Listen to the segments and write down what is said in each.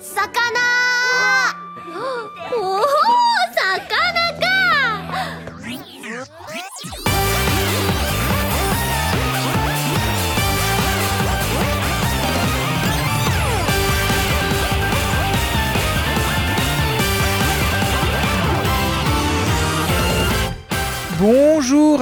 魚。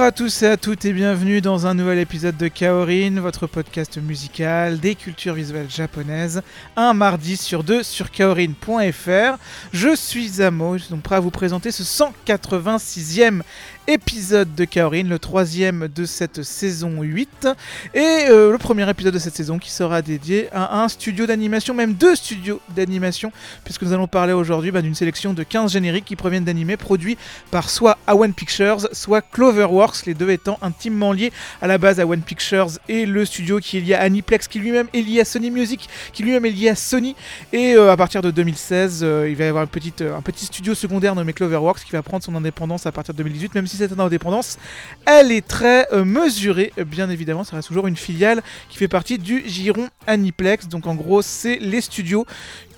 À tous et à toutes et bienvenue dans un nouvel épisode de Kaorin, votre podcast musical des cultures visuelles japonaises, un mardi sur deux sur kaorin.fr. Je suis Amo, je suis donc prêt à vous présenter ce 186e épisode de Kaorin, le troisième de cette saison 8, et euh, le premier épisode de cette saison qui sera dédié à un studio d'animation, même deux studios d'animation, puisque nous allons parler aujourd'hui bah, d'une sélection de 15 génériques qui proviennent d'animés produits par soit Awan Pictures, soit Cloverworks, les deux étant intimement liés. À la base à One Pictures et le studio qui est lié à Aniplex, qui lui-même est lié à Sony Music, qui lui-même est lié à Sony, et euh, à partir de 2016, euh, il va y avoir une petite, un petit studio secondaire nommé Cloverworks qui va prendre son indépendance à partir de 2018, même si cette indépendance, elle est très euh, mesurée, bien évidemment, ça reste toujours une filiale qui fait partie du giron Aniplex, donc en gros c'est les studios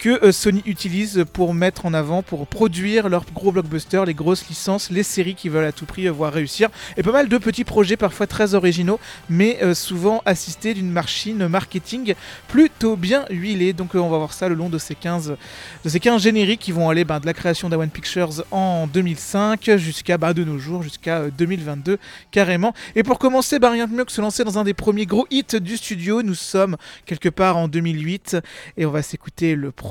que euh, Sony utilise pour mettre en avant, pour produire leurs gros blockbusters, les grosses licences, les séries qu'ils veulent à tout prix euh, voir réussir, et pas mal de petits projets parfois très originaux, mais euh, souvent assistés d'une machine marketing plutôt bien huilée. Donc on va voir ça le long de ces 15, de ces 15 génériques qui vont aller ben, de la création d'Awan Pictures en 2005 jusqu'à ben, de nos jours, jusqu'à euh, 2022 carrément. Et pour commencer, ben, rien de mieux que se lancer dans un des premiers gros hits du studio. Nous sommes quelque part en 2008 et on va s'écouter le premier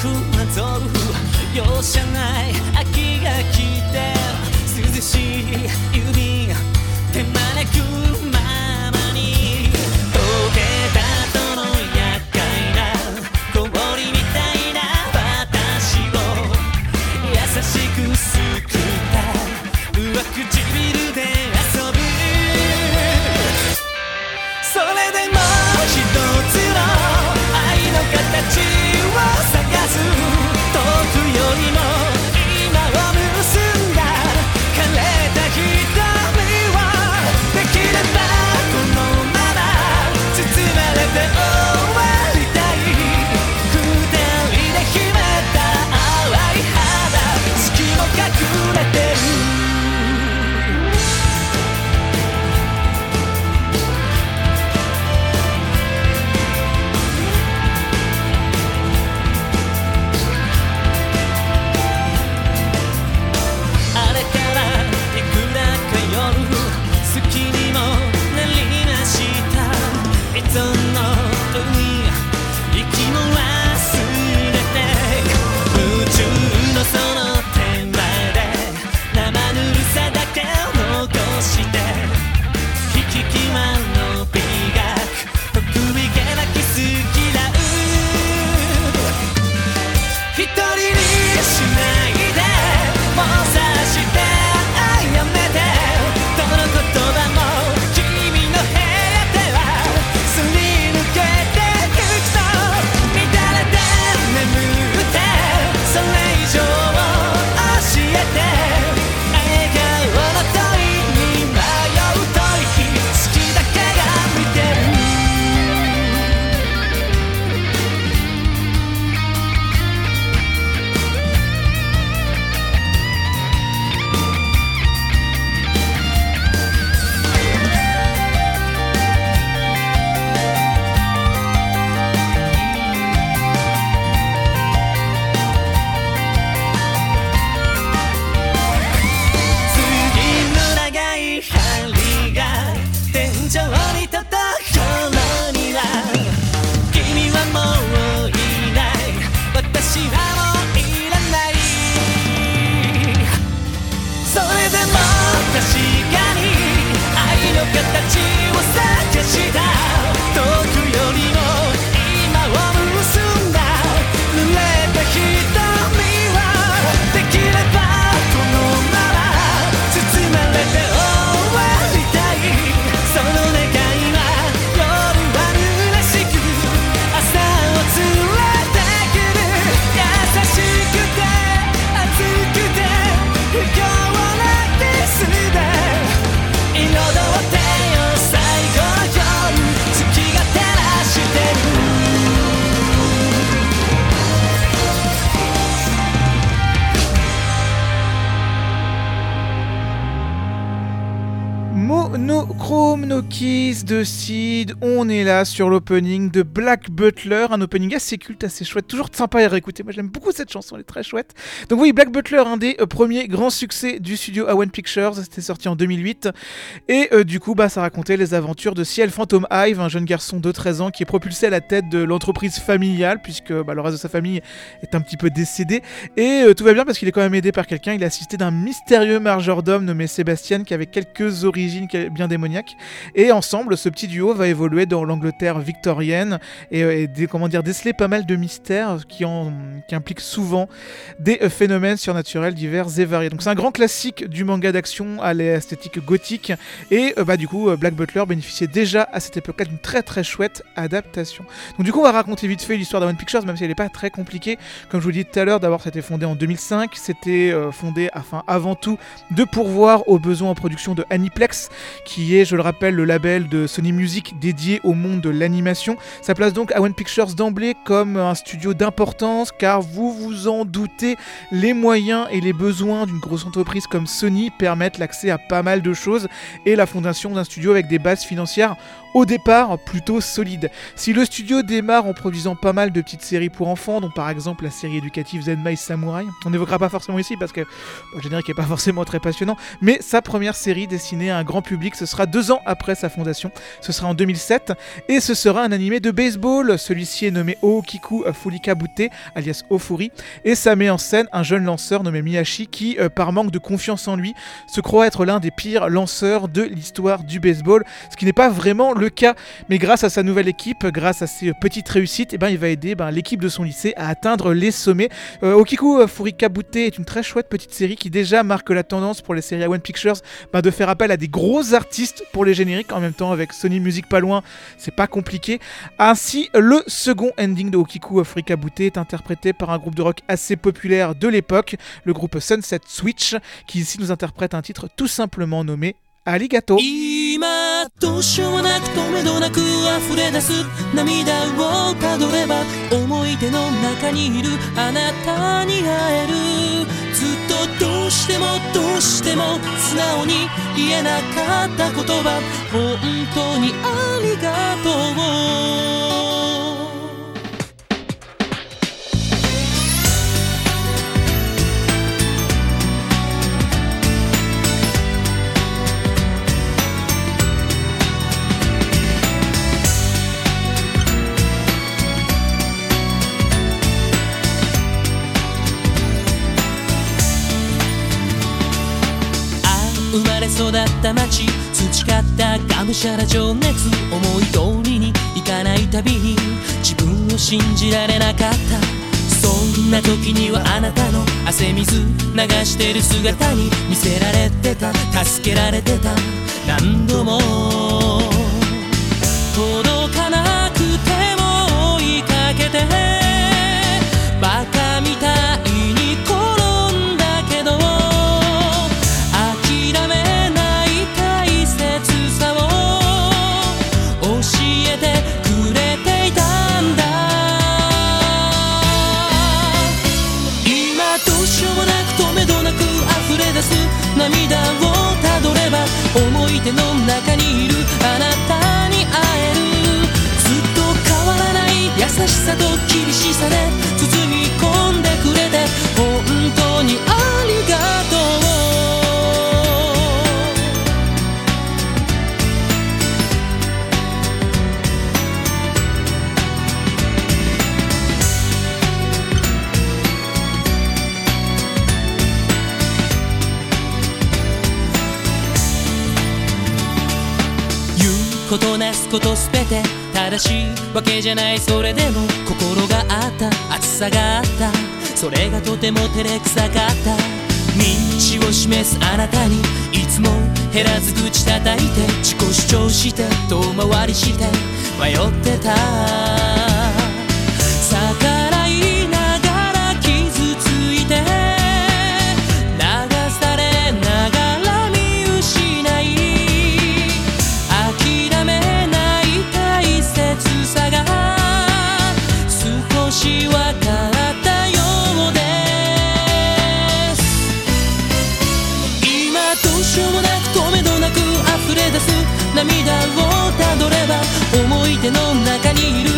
くなぞる。容赦ない秋が来て。涼しい Monochrome No Kiss de Seed, on est là sur l'opening de Black Butler, un opening assez culte, assez chouette, toujours sympa à réécouter. Moi j'aime beaucoup cette chanson, elle est très chouette. Donc oui, Black Butler, un des euh, premiers grands succès du studio A1 Pictures, c'était sorti en 2008. Et euh, du coup, bah, ça racontait les aventures de Ciel Phantom Hive, un jeune garçon de 13 ans qui est propulsé à la tête de l'entreprise familiale, puisque bah, le reste de sa famille est un petit peu décédé. Et euh, tout va bien parce qu'il est quand même aidé par quelqu'un, il est assisté d'un mystérieux majordome nommé Sébastien qui avait quelques origines bien démoniaques. Et ensemble, ce petit duo va évoluer dans l'Angleterre victorienne et, euh, comment dire, déceler pas mal de mystères qui, en, qui impliquent souvent des euh, phénomènes surnaturels divers et variés. Donc c'est un grand classique du manga d'action à l'esthétique gothique. Et euh, bah, du coup, Black Butler bénéficiait déjà à cette époque-là d'une très très chouette adaptation. Donc du coup, on va raconter vite fait l'histoire d'Awan Pictures, même si elle n'est pas très compliquée. Comme je vous dit tout à l'heure, d'abord c'était fondé en 2005. C'était fondé afin avant tout de pourvoir aux besoins en production de Aniplex, qui est, je le rappelle, le label de Sony Music dédié au monde de l'animation. Ça place donc Awan Pictures d'emblée comme un studio d'importance, car vous vous en doutez, les moyens et les besoins d'une grosse entreprise comme Sony permettent l'accès à pas mal de choses et la fondation d'un studio avec des bases financières au départ plutôt solides. Si le studio démarre en produisant pas mal de petites séries pour enfants, dont par exemple la série éducative Zenmai Samurai, on n'évoquera pas forcément ici parce que le générique n'est pas forcément très passionnant, mais sa première série destinée à un grand public, ce sera deux ans après sa fondation, ce sera en 2007, et ce sera un animé de baseball, celui-ci est nommé Ookiku Fulika Bute, alias Ofuri, et ça met en scène un jeune lanceur nommé Miyashi qui, euh, par manque de confiance en lui, se croit être l'un des pires lanceurs de l'histoire du baseball, ce qui n'est pas vraiment le cas, mais grâce à sa nouvelle équipe, grâce à ses euh, petites réussites, eh ben, il va aider ben, l'équipe de son lycée à atteindre les sommets. Euh, Okiku Furika Bute est une très chouette petite série qui déjà marque la tendance pour les séries A1 Pictures ben, de faire appel à des gros artistes pour les génériques, en même temps avec Sony Music pas loin, c'est pas compliqué. Ainsi, le second ending de Okiku Furika Bute est interprété par un groupe de rock assez populaire de l'époque, le groupe Sunset Switch, qui ici nous interprète un titre tout simplement nommé ありがとう。今どうしようもなくとめどなく溢れ出す。涙をたどれば思い出の中にいるあなたに会える。ずっとどうしてもどうしても素直に言えなかった言葉。本当にありがとう。育った街培ったがむしゃら情熱思い通りにいかないたびに自分を信じられなかった。そんな時にはあなたの汗水流してる姿に見せられてた。助けられてた。何度も。届かなくても追いかけて。バカみたいとなすことすべて正しいわけじゃないそれでも心があった熱さがあったそれがとても照れくさかった。道を示すあなたにいつも減らず口叩いて自己主張して遠回りして迷ってた。の中にいる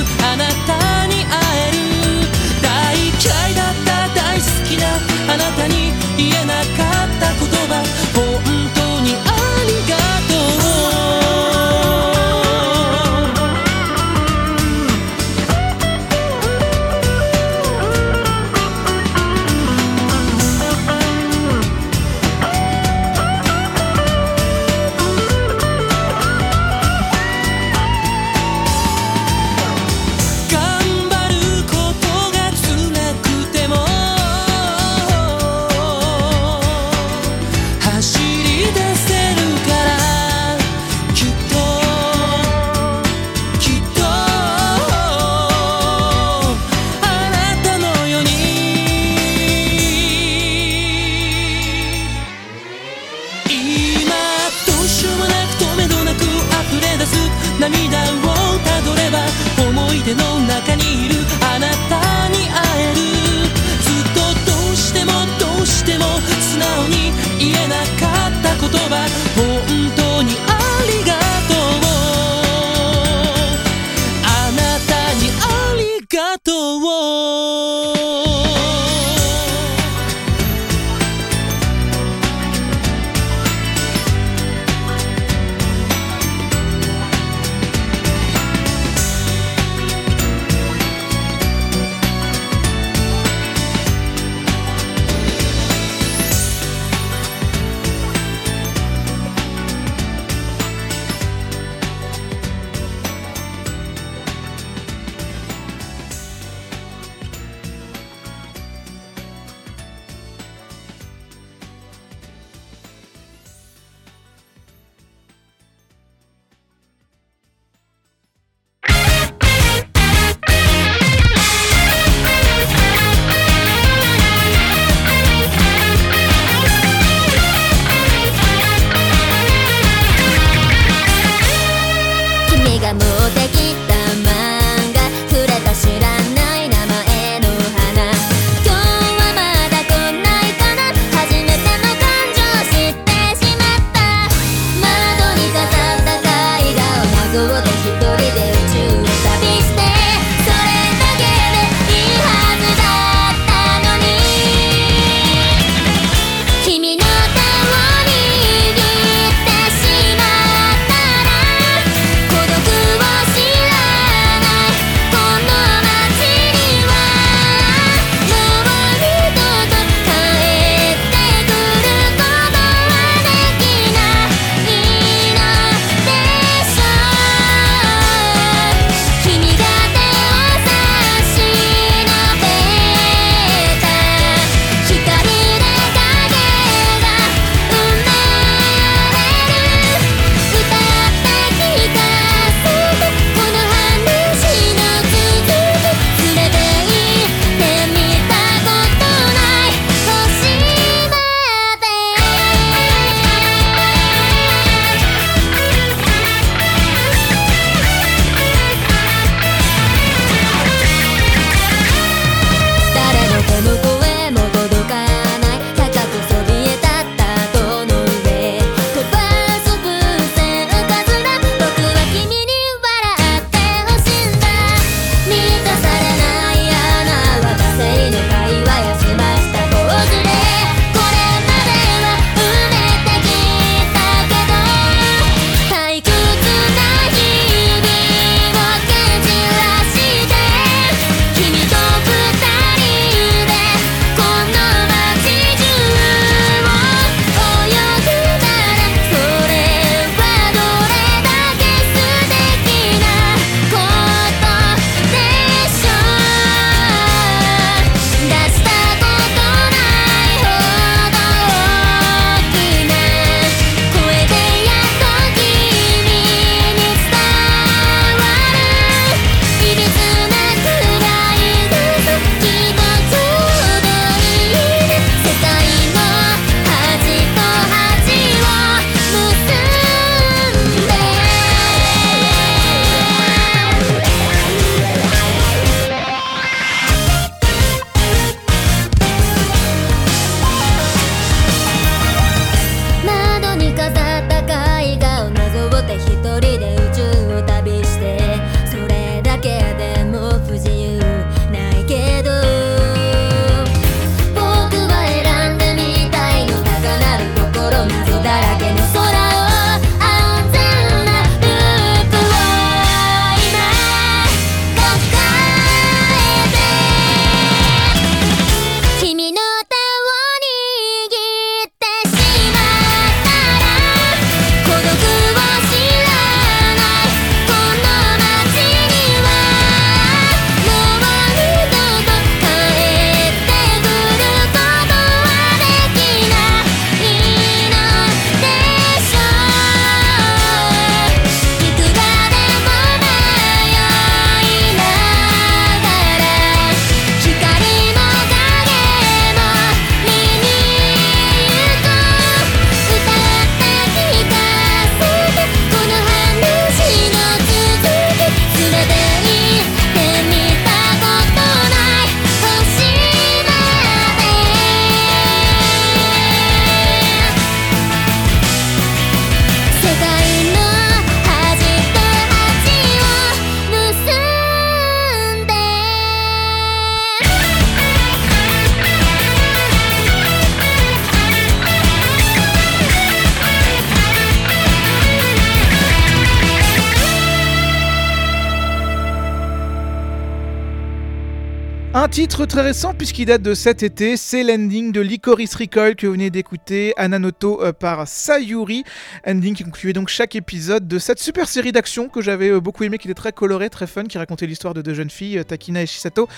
très récent puisqu'il date de cet été, c'est l'ending de Licorice Recoil que vous venez d'écouter, Ananoto euh, par Sayuri, ending qui concluait donc chaque épisode de cette super série d'action que j'avais euh, beaucoup aimé, qui était très colorée, très fun, qui racontait l'histoire de deux jeunes filles, euh, Takina et Shisato,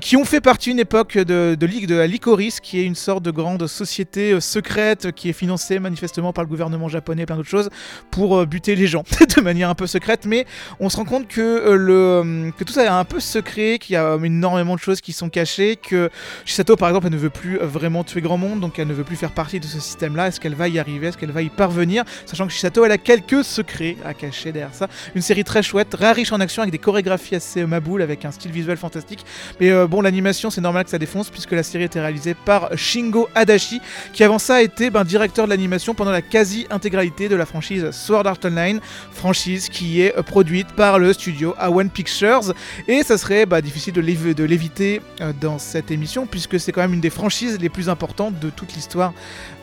qui ont fait partie une époque de, de, Ligue de la Licorice, qui est une sorte de grande société secrète qui est financée manifestement par le gouvernement japonais et plein d'autres choses pour buter les gens de manière un peu secrète, mais on se rend compte que, le, que tout ça est un peu secret, qu'il y a énormément de choses qui sont cachées, que Shisato par exemple elle ne veut plus vraiment tuer grand monde, donc elle ne veut plus faire partie de ce système-là. Est-ce qu'elle va y arriver? Est-ce qu'elle va y parvenir? Sachant que Shisato elle a quelques secrets à cacher derrière ça. Une série très chouette, très riche en action avec des chorégraphies assez euh, maboules, avec un style visuel fantastique. Mais euh, bon, l'animation c'est normal que ça défonce puisque la série était réalisée par Shingo Adachi, qui avant ça a été ben, directeur de l'animation pendant la quasi-intégralité de la franchise Sword Art Online, franchise qui est euh, produite par le studio A1 Pictures. Et ça serait bah, difficile de l'év- de l'éviter dans cette émission, puisque c'est quand même une des franchises les plus importantes de toute l'histoire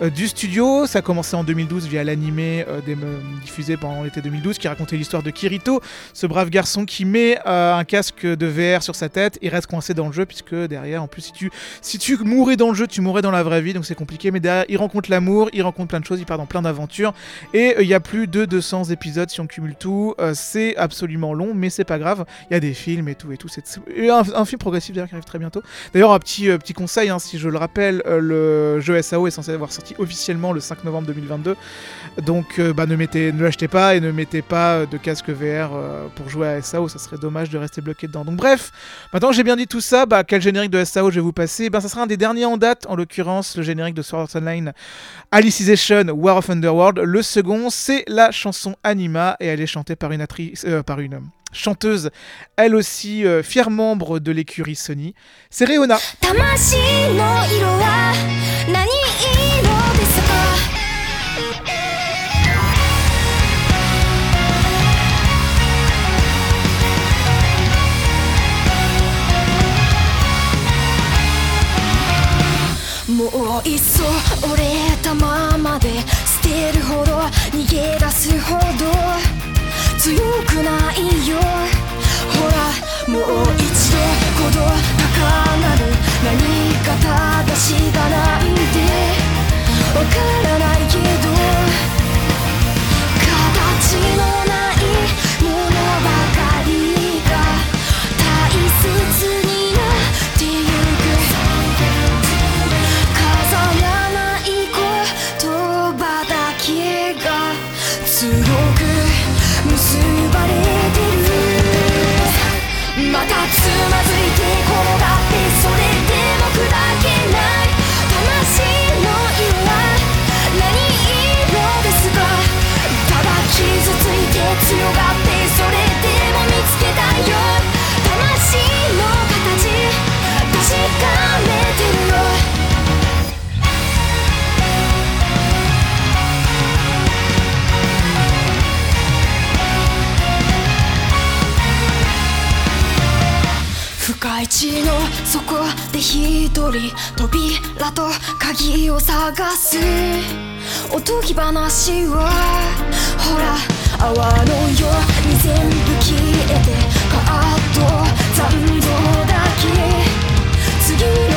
euh, du studio. Ça a commencé en 2012 via l'animé euh, euh, diffusé pendant l'été 2012, qui racontait l'histoire de Kirito, ce brave garçon qui met un casque de VR sur sa tête et reste coincé dans le jeu, puisque derrière, en plus, si tu, si tu mourais dans le jeu, tu mourrais dans la vraie vie, donc c'est compliqué. Mais derrière, il rencontre l'amour, il rencontre plein de choses, il part dans plein d'aventures. Et il y a plus de 200 épisodes si on cumule tout. C'est absolument long, mais c'est pas grave. Il y a des films et tout et tout. C'est un, un film progressif d'ailleurs qui arrive très bientôt. D'ailleurs, petit, euh, petit conseil, hein, si je le rappelle, euh, le jeu SAO est censé avoir sorti officiellement le 5 novembre 2022. Donc euh, bah, ne, mettez, ne l'achetez pas et ne mettez pas de casque VR pour jouer à SAO. Ça serait dommage de rester bloqué dedans. Donc bref, maintenant que j'ai bien dit tout ça, bah, quel générique de SAO je vais vous passer? Ben, Ça sera un des derniers en date, en l'occurrence le générique de Sword Art Online Alicization War of Underworld. Le second, c'est la chanson Anima et elle est chantée par une actrice, par une chanteuse, elle aussi euh, fière membre de l'écurie Sony. C'est Réona. 強くないよ。ほらもう一度ほど高鳴る何か正しがなんでわからないけど形のないものばかりが大切。つまずいて転がって深い地の底で一人扉と鍵を探す。おとぎ話はほら泡のように全部消えてカーッと残像だけ。次の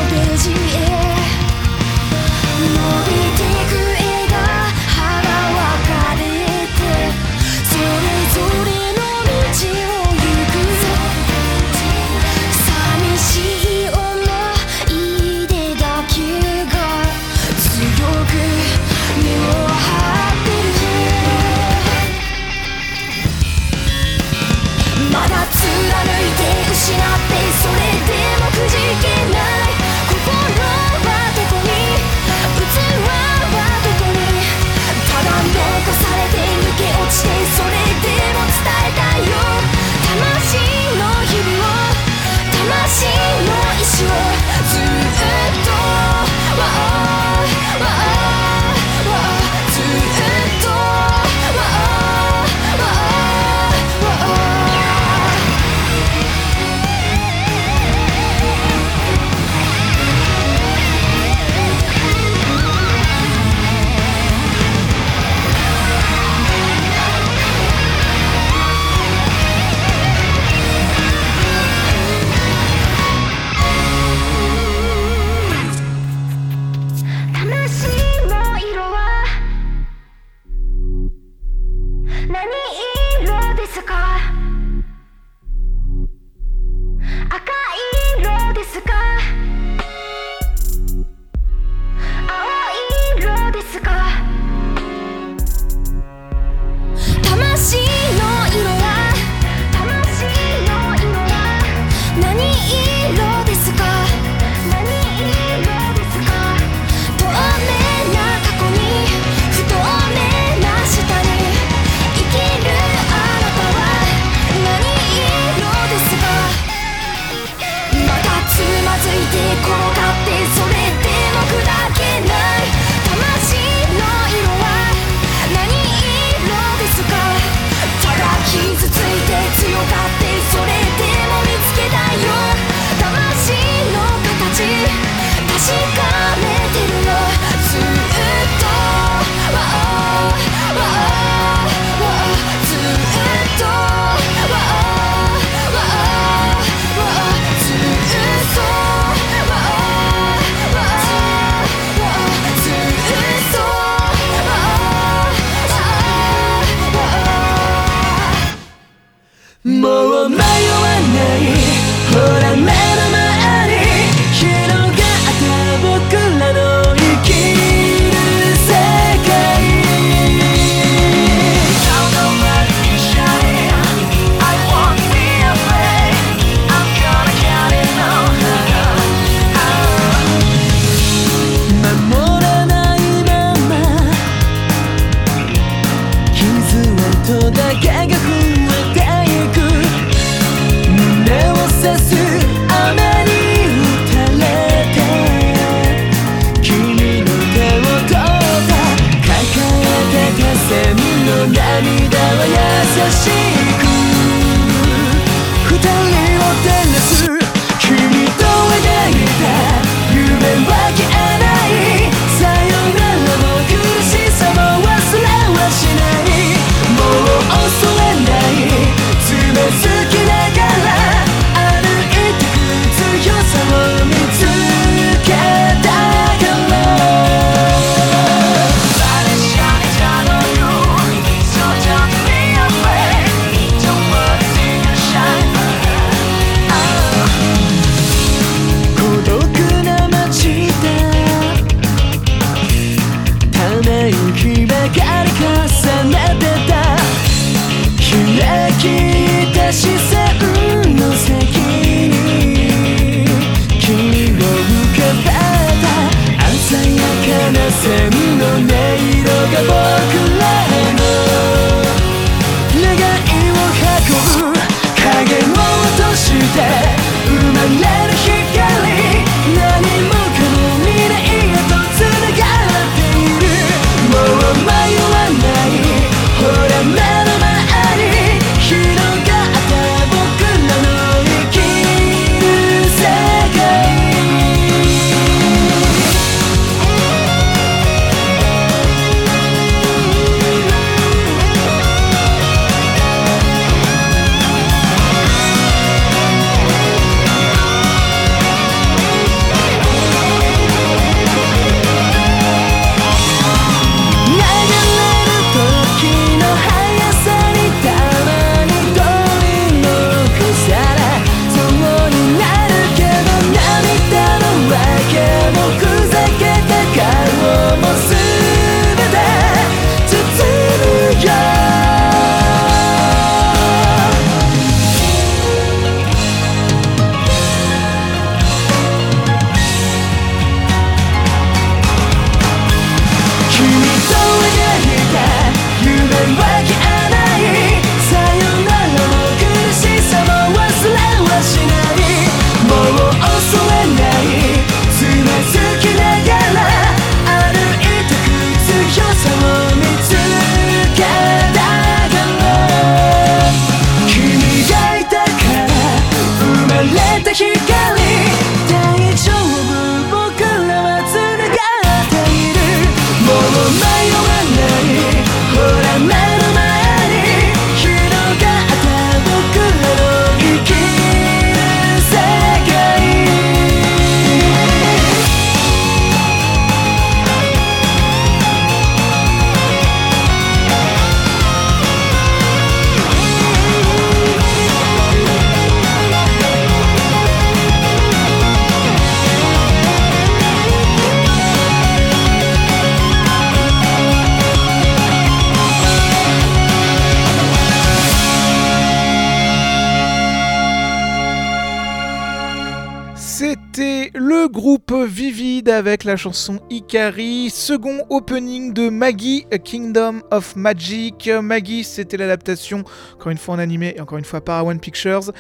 Avec la chanson Ikari, second opening de Maggie, Kingdom of Magic. Maggie, c'était l'adaptation, encore une fois en animé et encore une fois par One Pictures,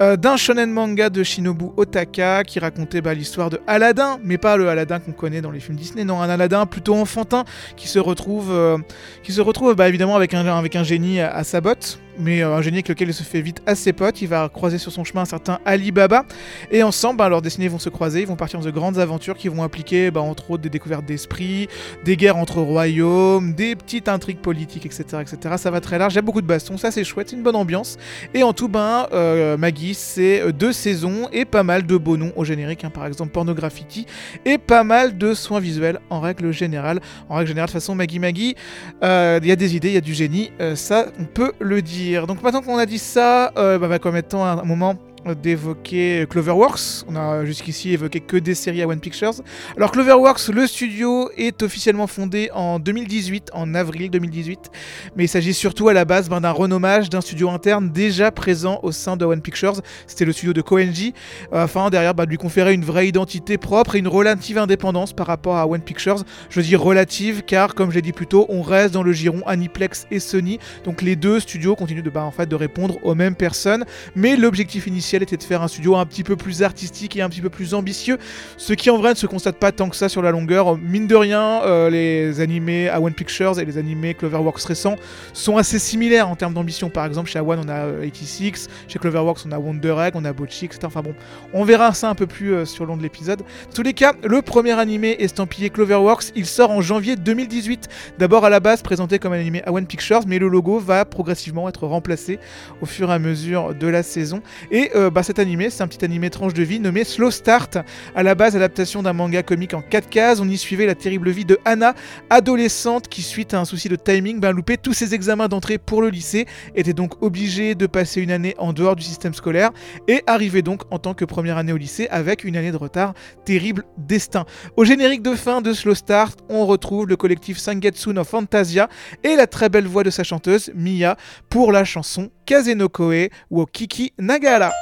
euh, d'un shonen manga de Shinobu Otaka qui racontait bah, l'histoire de Aladdin, mais pas le Aladdin qu'on connaît dans les films Disney, non, un Aladdin plutôt enfantin qui se retrouve, euh, qui se retrouve bah, évidemment avec un, avec un génie à, à sa botte mais euh, un génie avec lequel il se fait vite assez pote. Il va croiser sur son chemin un certain Ali Baba. Et ensemble, bah, leurs destinées vont se croiser. Ils vont partir dans de grandes aventures qui vont impliquer, bah, entre autres, des découvertes d'esprit, des guerres entre royaumes, des petites intrigues politiques, etc. etc. Ça va très large. Il y a beaucoup de bastons. Ça, c'est chouette. C'est une bonne ambiance. Et en tout, ben, euh, Maggie, c'est euh, deux saisons et pas mal de beaux noms au générique. Hein. par exemple, Pornograffiti. Et pas mal de soins visuels en règle générale. En règle générale, de toute façon, Maggie Maggie, il y a des idées, il y a du génie. ça, on peut le dire. Donc maintenant qu'on a dit ça, euh, bah, va étant un moment d'évoquer Cloverworks. On a jusqu'ici évoqué que des séries à One Pictures. Alors Cloverworks, le studio est officiellement fondé en 2018, en avril 2018, mais il s'agit surtout à la base ben, d'un renommage d'un studio interne déjà présent au sein de One Pictures. C'était le studio de Koenji, afin derrière bah, de lui conférer une vraie identité propre et une relative indépendance par rapport à One Pictures. Je dis relative car, comme je l'ai dit plus tôt, on reste dans le giron Aniplex et Sony, donc les deux studios continuent de, bah, en fait, de répondre aux mêmes personnes, mais l'objectif initial était de faire un studio un petit peu plus artistique et un petit peu plus ambitieux, ce qui en vrai ne se constate pas tant que ça sur la longueur. Mine de rien, euh, les animés à One Pictures et les animés Cloverworks récents sont assez similaires en termes d'ambition. Par exemple, chez One on a 86, euh, chez Cloverworks on a Wonder Egg, on a Bocchi, etc. Enfin bon, on verra ça un peu plus euh, sur le long de l'épisode. Tous les cas, le premier animé estampillé Cloverworks, il sort en janvier 2018. D'abord à la base présenté comme un animé à One Pictures, mais le logo va progressivement être remplacé au fur et à mesure de la saison. Et bah, cet animé, c'est un petit animé tranche de vie nommé Slow Start. À la base, adaptation d'un manga comique en 4 cases, on y suivait la terrible vie de Anna, adolescente qui, suite à un souci de timing, ben, loupait tous ses examens d'entrée pour le lycée, était donc obligée de passer une année en dehors du système scolaire et arrivait donc en tant que première année au lycée avec une année de retard. Terrible destin. Au générique de fin de Slow Start, on retrouve le collectif Sangetsu no Fantasia et la très belle voix de sa chanteuse Mia pour la chanson Kazenokoe ou Kiki Nagara.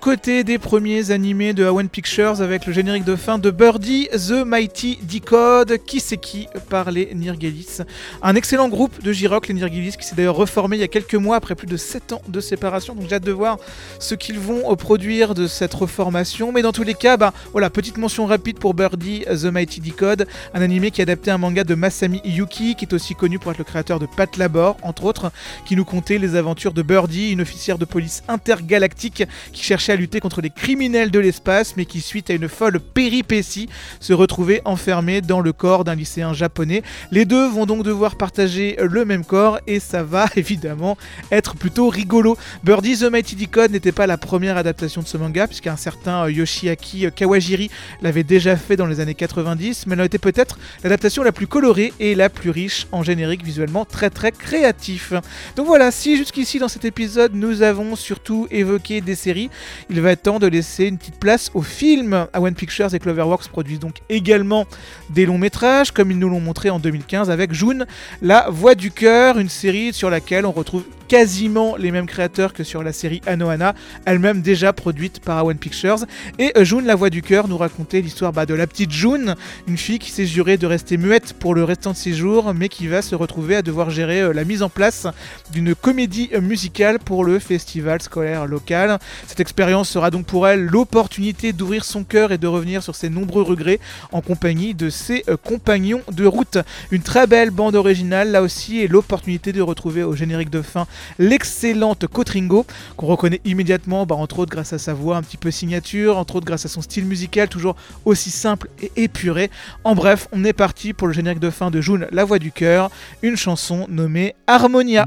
Côté des premiers animés de Awen Pictures avec le générique de fin de Birdie, The Mighty Decode, qui c'est qui par les Nirgelis? Un excellent groupe de J-Rock, les Nirgelis, qui s'est d'ailleurs reformé il y a quelques mois après plus de 7 ans de séparation. Donc j'ai hâte de voir ce qu'ils vont produire de cette reformation. Mais dans tous les cas, bah, voilà, petite mention rapide pour Birdie, The Mighty Decode, un animé qui a adapté un manga de Masami Yuki, qui est aussi connu pour être le créateur de Pat Labor, entre autres, qui nous contait les aventures de Birdie, une officière de police intergalactique qui cherchait à lutter contre les criminels de l'espace, mais qui, suite à une folle péripétie, se retrouvait enfermé dans le corps d'un lycéen japonais. Les deux vont donc devoir partager le même corps et ça va évidemment être plutôt rigolo. Birdie the Mighty Decode n'était pas la première adaptation de ce manga, puisqu'un certain Yoshiaki Kawajiri l'avait déjà fait dans les années 90, mais elle été peut-être l'adaptation la plus colorée et la plus riche en générique visuellement très très créatif. Donc voilà, si jusqu'ici dans cet épisode nous avons surtout évoqué des séries, il va être temps de laisser une petite place aux films. One Pictures et Cloverworks produisent donc également des longs métrages, comme ils nous l'ont montré en 2015 avec June, La Voix du Cœur, une série sur laquelle on retrouve quasiment les mêmes créateurs que sur la série Anohana, elle-même déjà produite par One Pictures. Et euh, June, la voix du cœur, nous racontait l'histoire bah, de la petite June, une fille qui s'est jurée de rester muette pour le restant de ses jours, mais qui va se retrouver à devoir gérer euh, la mise en place d'une comédie euh, musicale pour le festival scolaire local. Cette expérience sera donc pour elle l'opportunité d'ouvrir son cœur et de revenir sur ses nombreux regrets en compagnie de ses compagnons de route. Une très belle bande originale là aussi et l'opportunité de retrouver au générique de fin l'excellente Cotringo, qu'on reconnaît immédiatement, bah, entre autres grâce à sa voix un petit peu signature, entre autres grâce à son style musical toujours aussi simple et épuré. En bref, on est parti pour le générique de fin de June, La Voix du Cœur, une chanson nommée Harmonia.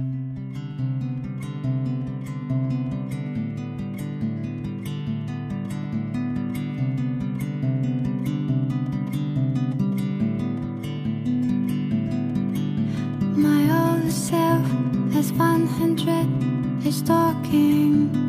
Stalking.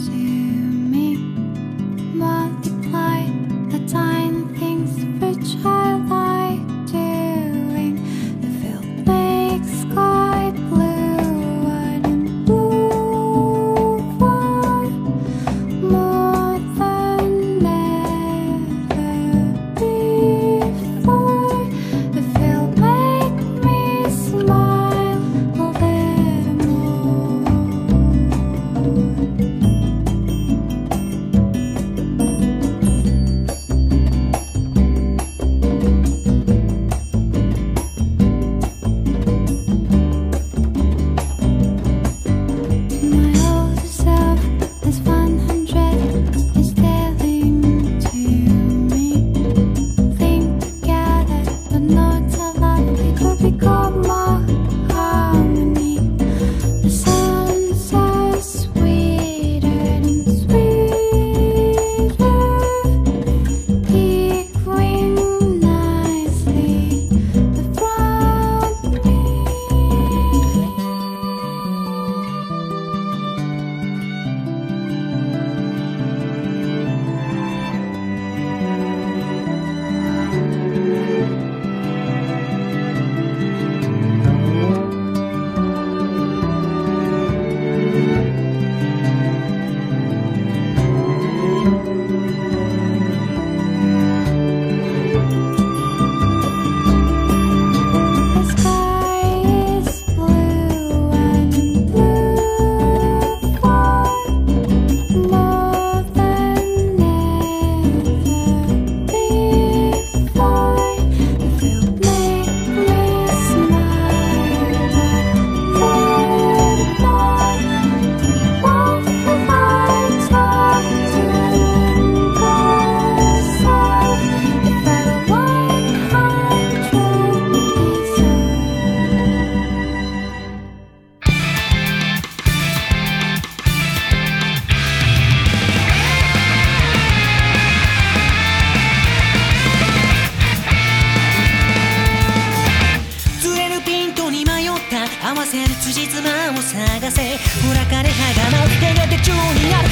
枯葉が舞ってて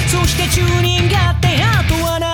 そしてチューニングってあとはない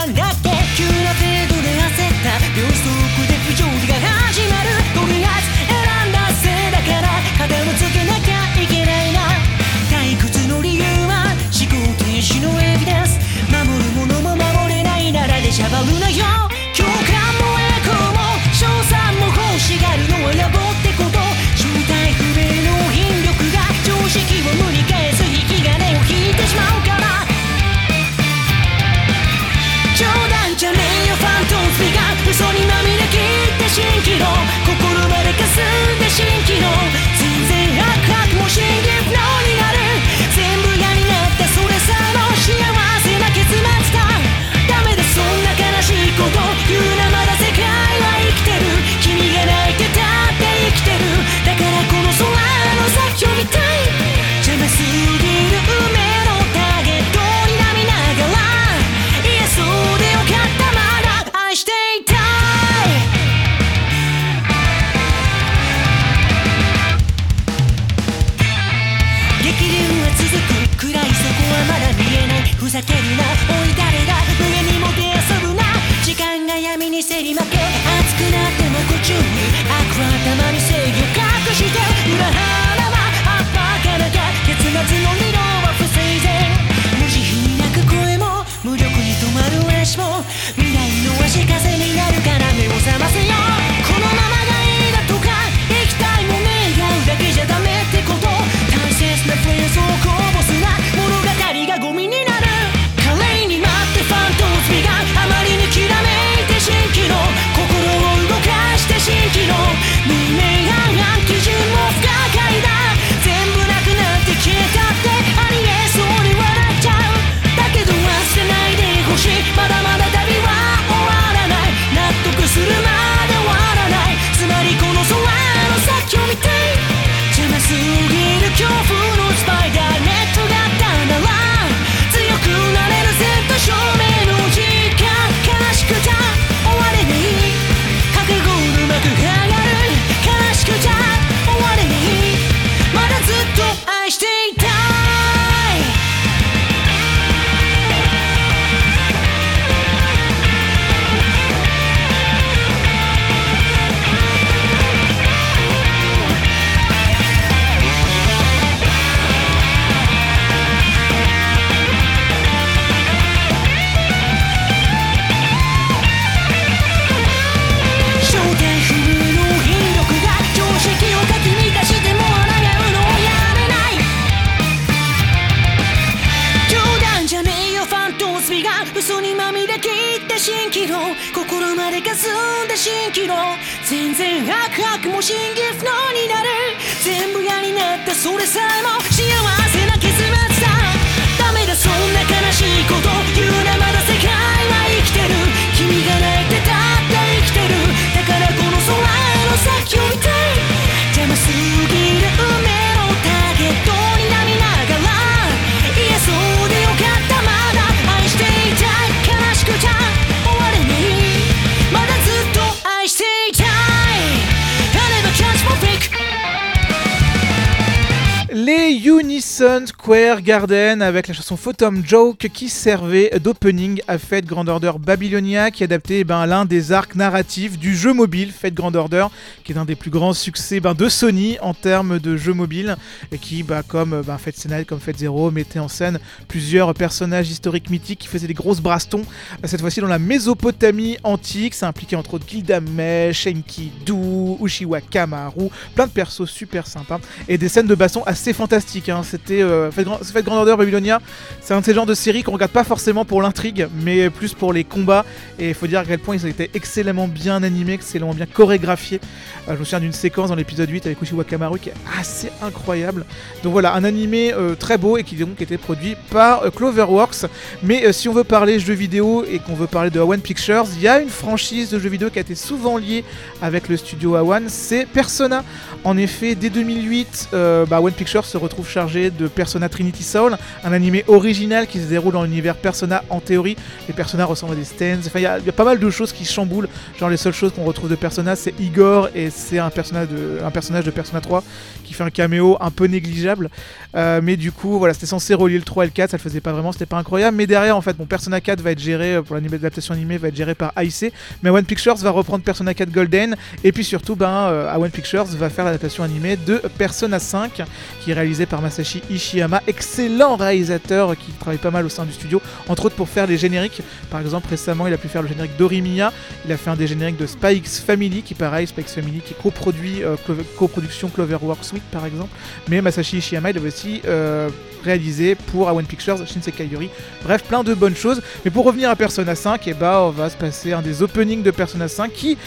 Square Garden avec la chanson Photom Joke qui servait d'opening à Fate Grand Order Babylonia qui adaptait ben, l'un des arcs narratifs du jeu mobile Fate Grand Order qui est un des plus grands succès ben, de Sony en termes de jeu mobile et qui ben, comme ben, Fate Scénario comme Fate Zero mettait en scène plusieurs personnages historiques mythiques qui faisaient des grosses brastons cette fois-ci dans la Mésopotamie antique ça impliquait entre autres Gilgamesh, Enkidu, Uchiwa Kamaru plein de persos super sympas et des scènes de baston assez fantastiques. hein. C'était euh, Fate Grand- Fate Grand Order Babylonia, c'est un de ces genres de séries qu'on regarde pas forcément pour l'intrigue, mais plus pour les combats. Et il faut dire à quel point ils ont été excellemment bien animés, excellemment bien chorégraphiés. Euh, je me souviens d'une séquence dans l'épisode 8 avec Uchiwa Kamaru qui est assez incroyable. Donc voilà, un animé euh, très beau et qui donc était produit par euh, Cloverworks. Mais si on veut parler jeux vidéo et qu'on veut parler de A1 Pictures, il y a une franchise de jeux vidéo qui a été souvent liée avec le studio A1, c'est Persona. En effet, dès 2008, euh, bah, One Pictures se retrouve chargé de Persona Trinity Soul, un animé original qui se déroule dans l'univers Persona. En théorie, les Persona ressemblent à des stands. Enfin, il y, a- pas mal de choses qui chamboulent. Genre, les seules choses qu'on retrouve de Persona, c'est Igor et c'est un personnage de, un personnage de Persona 3 qui fait un caméo un peu négligeable. Euh, mais du coup, voilà, c'était censé relier le 3 et le 4, ça le faisait pas vraiment, c'était pas incroyable. Mais derrière, en fait, bon, Persona 4 va être géré, euh, pour l'adaptation animée, va être géré par AIC. Mais One Pictures va reprendre Persona 4 Golden. Et puis surtout, ben, euh, One Pictures va faire l'adaptation animée de Persona 5, qui est réalisé par Masashi Ishiyama, excellent réalisateur qui travaille pas mal au sein du studio, entre autres pour faire les génériques. Par exemple, récemment, il a pu faire le générique d'Orimiya. Il a fait un des génériques de Spikes Family, qui pareil, Spikes Family, qui coproduit, euh, coproduction Cloverworks Week par exemple. Mais Masashi Ishiyama, il avait aussi euh, réalisé pour A1 Pictures, Shinsekai Yuri. Bref, plein de bonnes choses. Mais pour revenir à Persona 5, et bah, on va se passer un des openings de Persona 5 qui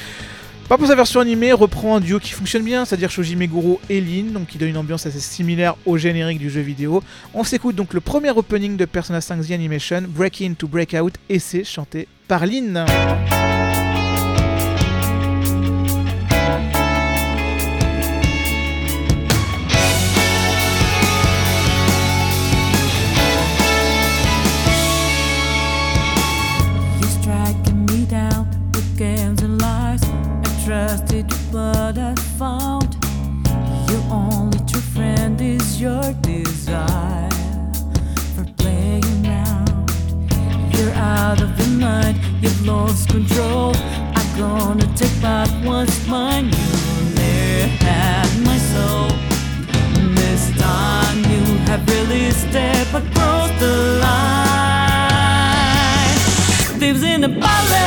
pas pour sa version animée, reprend un duo qui fonctionne bien, c'est-à-dire Shoji Meguro et Lin, donc qui donne une ambiance assez similaire au générique du jeu vidéo. On s'écoute donc le premier opening de Persona 5 The Animation, Break In to Break Out, et c'est chanté par Lin. your desire for playing around. You're out of the mind, you've lost control. I'm gonna take back what's mine. You never had my soul. This time you have really stepped across the line. Thieves in the palace,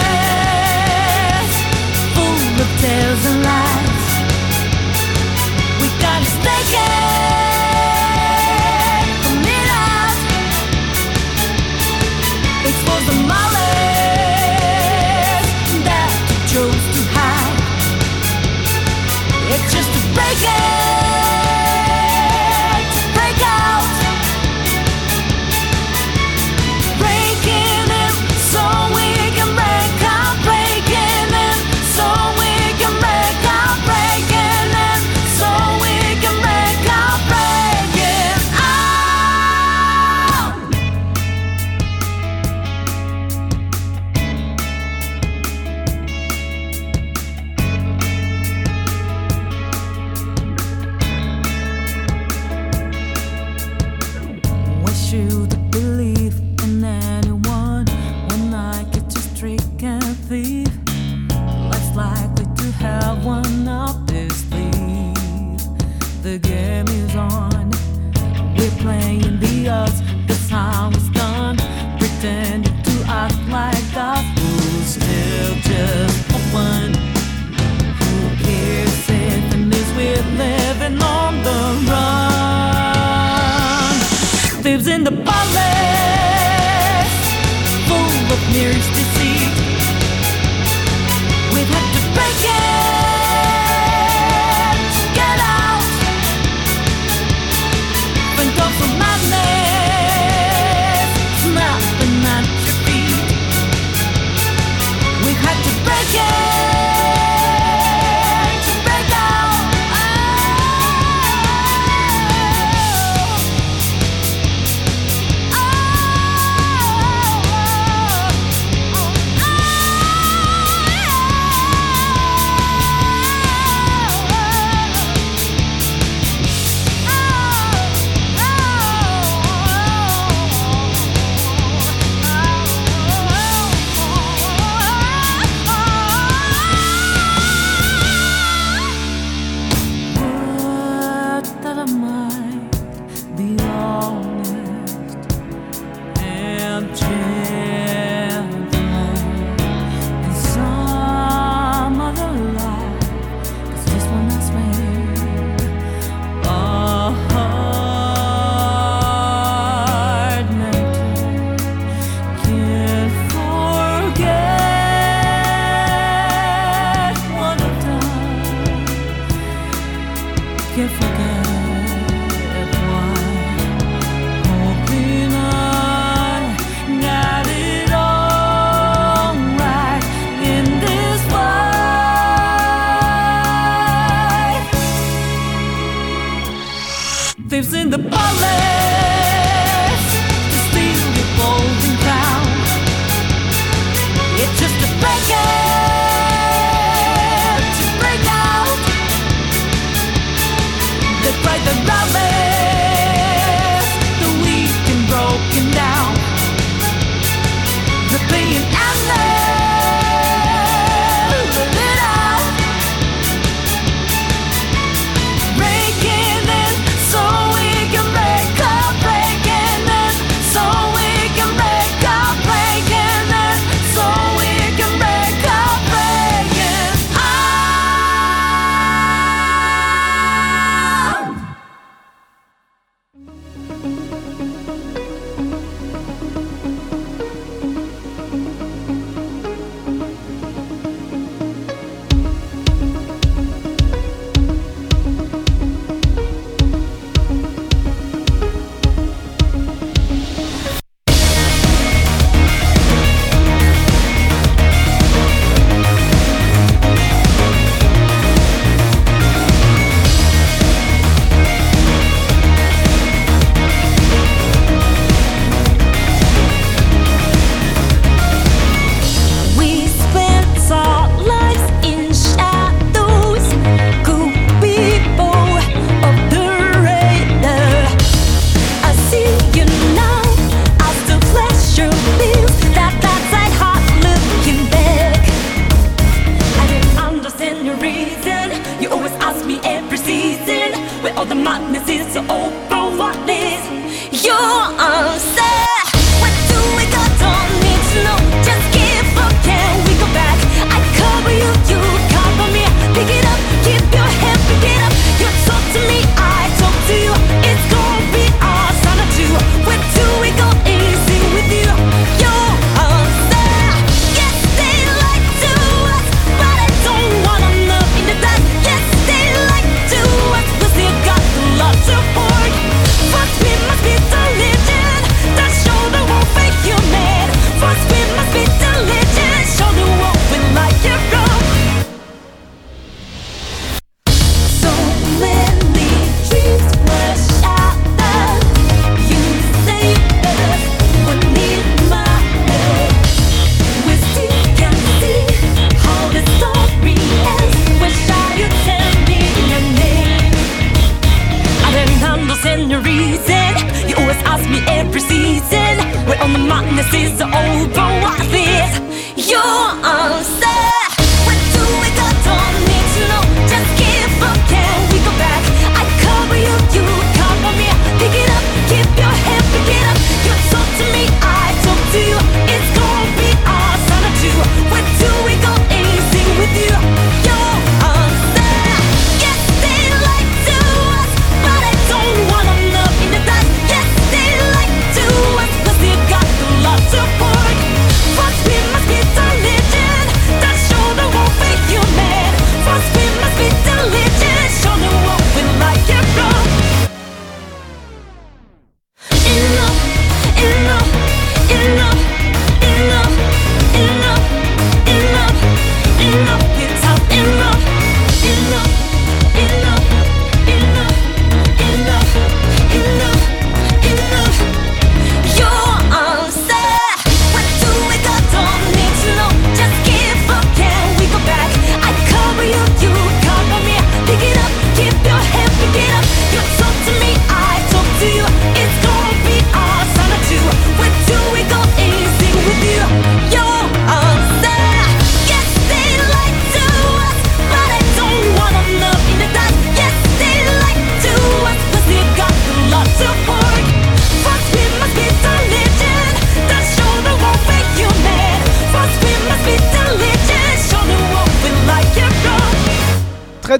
full of tales and lies. We gotta stay. Yeah.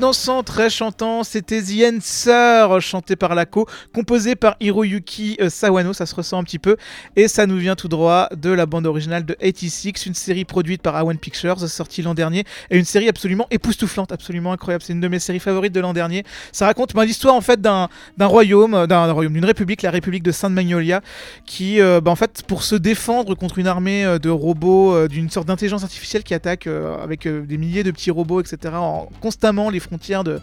Dansant, très chantant, c'était The Answer, chanté par Lako, composé par Hiroyuki euh, Sawano, ça se ressent un petit peu, et ça nous vient tout droit de la bande originale de 86, une série produite par Awan Pictures, sortie l'an dernier, et une série absolument époustouflante, absolument incroyable, c'est une de mes séries favorites de l'an dernier. Ça raconte ben, l'histoire en fait d'un royaume, d'un royaume, d'une république, la république de Sainte Magnolia, qui, euh, ben, en fait, pour se défendre contre une armée euh, de robots, euh, d'une sorte d'intelligence artificielle qui attaque avec des milliers de petits robots, etc., en constamment les frontières de,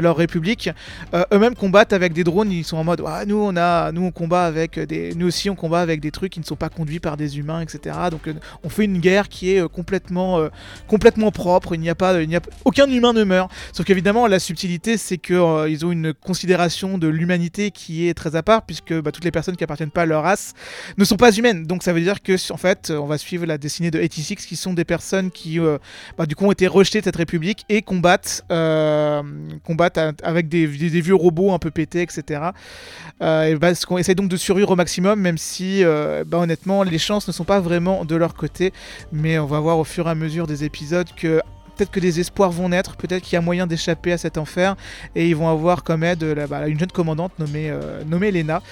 leur république. Euh, Eux-mêmes combattent avec des drones. Ils sont en mode, ah, nous on a, nous on combat avec des, nous aussi on combat avec des trucs qui ne sont pas conduits par des humains, etc. Donc euh, on fait une guerre qui est euh, complètement, complètement propre. Il n'y a pas, il n'y a aucun humain ne meurt. Sauf qu'évidemment la subtilité, c'est que ils ont une considération de l'humanité qui est très à part, puisque bah, toutes les personnes qui appartiennent pas à leur race ne sont pas humaines. Donc ça veut dire que en fait, on va suivre la destinée de 86, qui sont des personnes qui, bah, du coup, ont été rejetées de cette république et combattent, combattent à- avec des, vieux robots un peu pétés, etc. Euh, et parce qu'on essaie donc de survivre au maximum, même si, euh, bah, honnêtement, les chances ne sont pas vraiment de leur côté. Mais on va voir au fur et à mesure des épisodes que peut-être que des espoirs vont naître, peut-être qu'il y a moyen d'échapper à cet enfer, et ils vont avoir comme aide euh, bah, une jeune commandante nommée, euh, nommée Lena,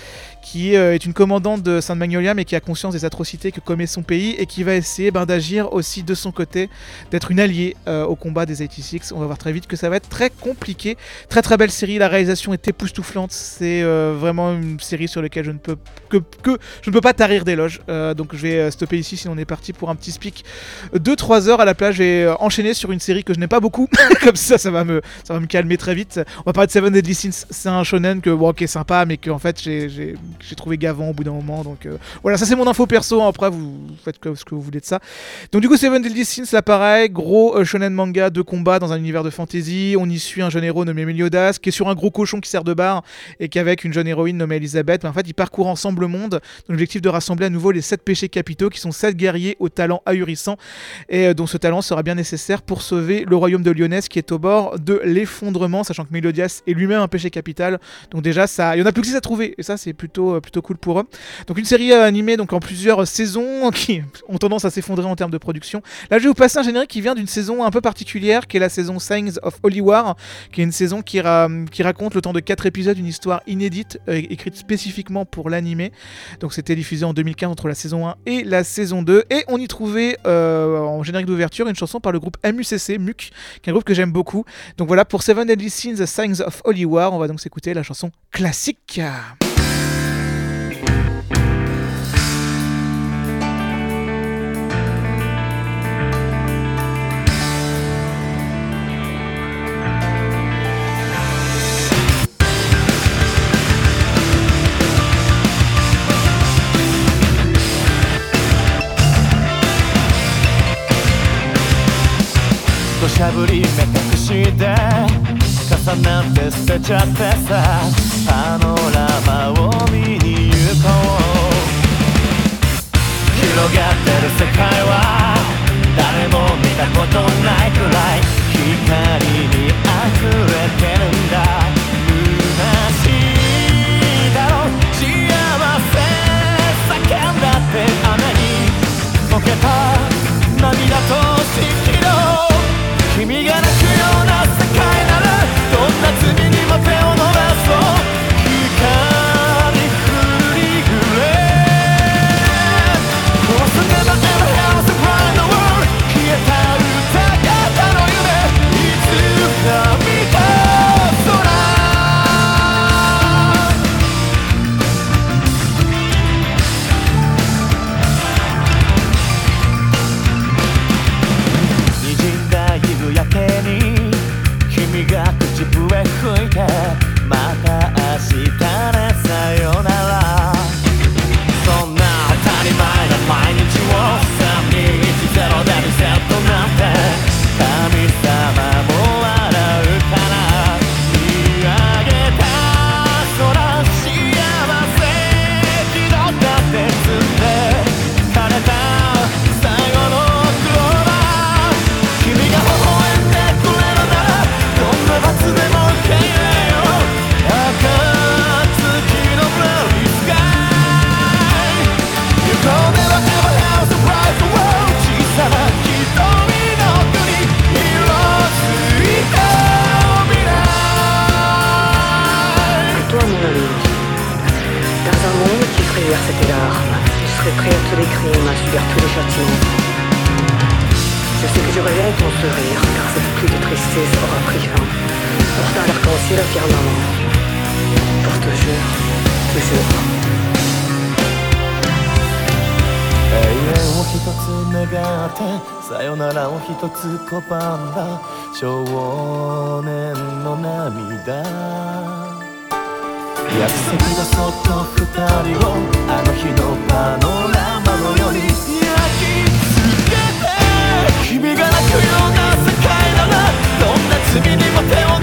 qui euh, est une commandante de Sainte Magnolia, mais qui a conscience des atrocités que commet son pays, et qui va essayer ben, d'agir aussi de son côté, d'être une alliée au combat des 86. On va voir très vite que ça va être très compliqué. Très très belle série, la réalisation est époustouflante, c'est vraiment une série sur laquelle je ne peux que, que je ne peux pas tarir d'éloges. Donc je vais stopper ici, sinon on est parti pour un petit speak de 3 heures à la plage. Euh, enchaîner sur une série que je n'aime pas beaucoup, comme ça, ça va me, ça va me calmer très vite. On va parler de Seven Deadly Sins. C'est un shonen que bon, ok, sympa, mais que en fait j'ai- trouvé gavant au bout d'un moment. Donc euh, voilà, ça c'est mon info perso. hein. Après, vous faites ce que vous voulez de ça. Donc du coup, Seven Deadly Sins, là pareil, gros euh, shonen manga de combat dans un univers de fantasy. On y suit un jeune héros nommé Meliodas qui est sur un gros cochon qui sert de bar et qu'avec une jeune héroïne nommée Elisabeth, en fait, ils parcourent ensemble le monde l'objectif de rassembler à nouveau les sept péchés capitaux qui sont sept guerriers au talent ahurissant et euh, dont ce talent sera bien nécessaire pour sauver le royaume de Lyonesse qui est au bord de l'effondrement, sachant que Mélodias est lui-même un péché capital. Donc déjà, ça, il y en a plus que 6 à trouver, et ça c'est plutôt, euh, plutôt cool pour eux. Donc une série euh, animée donc en plusieurs saisons qui ont tendance à s'effondrer en termes de production. Là, je vais vous passer un générique qui vient d'une saison un peu particulière, qui est la saison Signs of Holy War, qui est une saison qui, ra- qui raconte le temps de 4 épisodes une histoire inédite, euh, écrite spécifiquement pour l'animé. Donc c'était diffusé en 2015 entre la saison 1 et la saison 2. Et on y trouvait en générique d'ouverture une chanson par le groupe MUCC, MUC, qui est un groupe que j'aime beaucoup. Donc voilà, pour Seven Deadly Sins, The Signs of Holy War, on va donc s'écouter la chanson classique. 土砂降り目隠しで傘なんて捨てちゃってさパノラマを見に行こう。広がってる世界は誰も見たことないくらい光に溢れてるんだ。虚しいだろ幸せ叫んだって雨に溶けた涙と 君が泣くような よならを一つ拒んだ少年の涙。約束がそっと二人をあの日のパノラマのように。焼き付けて君が泣くような世界な。らどんな罪にも手を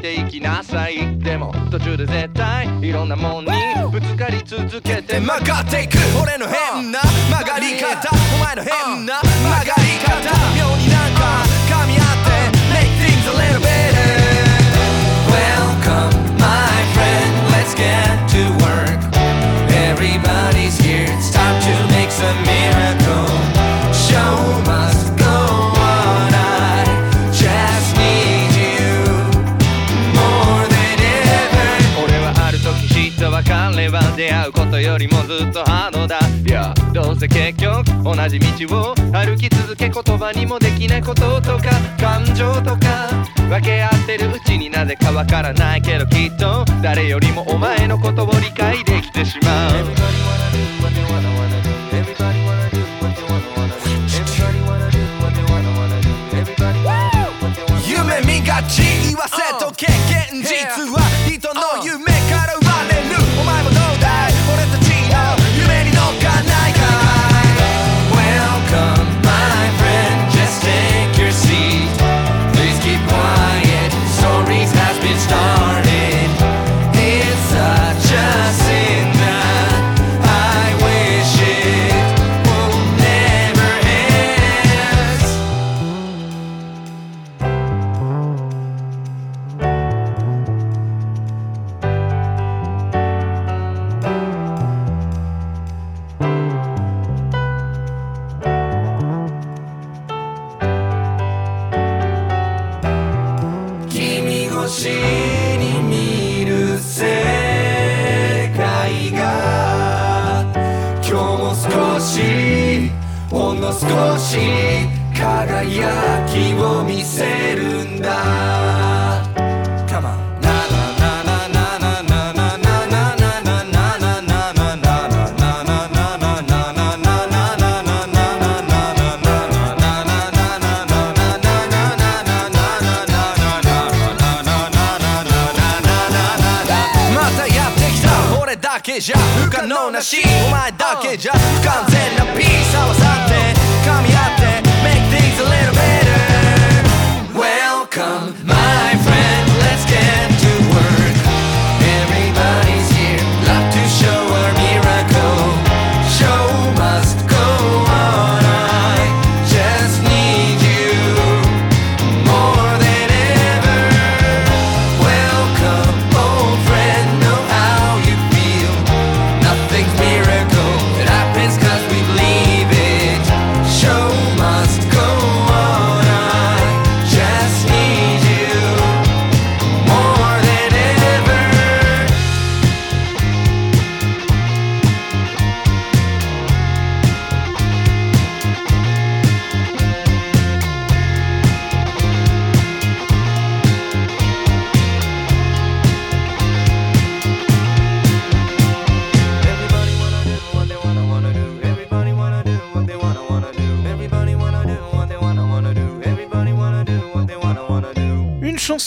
ていきなさい。でも途中で絶対いろんなもんにぶつかり続けて曲がっていく。俺の変な曲がり方。お前の変なずっとハーだいやどうせ結局同じ道を歩き続け言葉にもできないこととか感情とか分け合ってるうちになぜかわからないけどきっと誰よりもお前のことを理解できてしまう夢見がち言わせと経験実は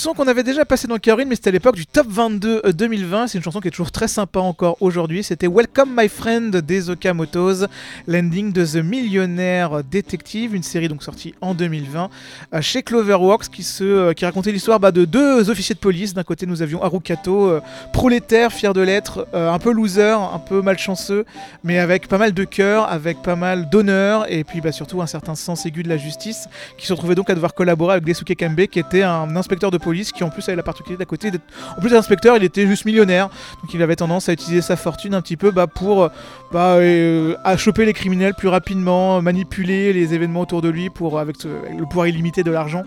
chanson qu'on avait déjà passée dans Caroline, mais c'était à l'époque du top 22 euh, 2020. C'est une chanson qui est toujours très sympa encore aujourd'hui. C'était Welcome My Friend des Okamotos, l'ending de The Millionaire Detective, une série donc sortie en 2020 euh, chez Cloverworks qui, se, euh, qui racontait l'histoire bah, de deux officiers de police. D'un côté, nous avions Harukato, euh, prolétaire, fier de l'être, euh, un peu loser, un peu malchanceux, mais avec pas mal de cœur, avec pas mal d'honneur et puis bah, surtout un certain sens aigu de la justice qui se retrouvait donc à devoir collaborer avec Desuke Kambe qui était un inspecteur de police qui en plus avait la particularité d'à côté en plus d'inspecteur il était juste millionnaire. Donc il avait tendance à utiliser sa fortune un petit peu bah, pour bah, euh, choper les criminels plus rapidement manipuler les événements autour de lui pour avec le pouvoir illimité de l'argent